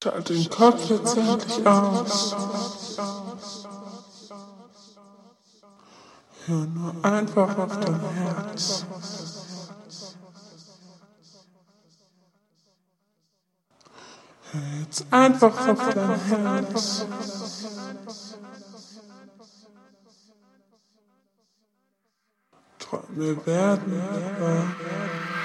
Schalt den Kopf jetzt endlich aus. Hör nur einfach auf dein Herz. Hör jetzt einfach auf dein Herz. Träume werden wahr.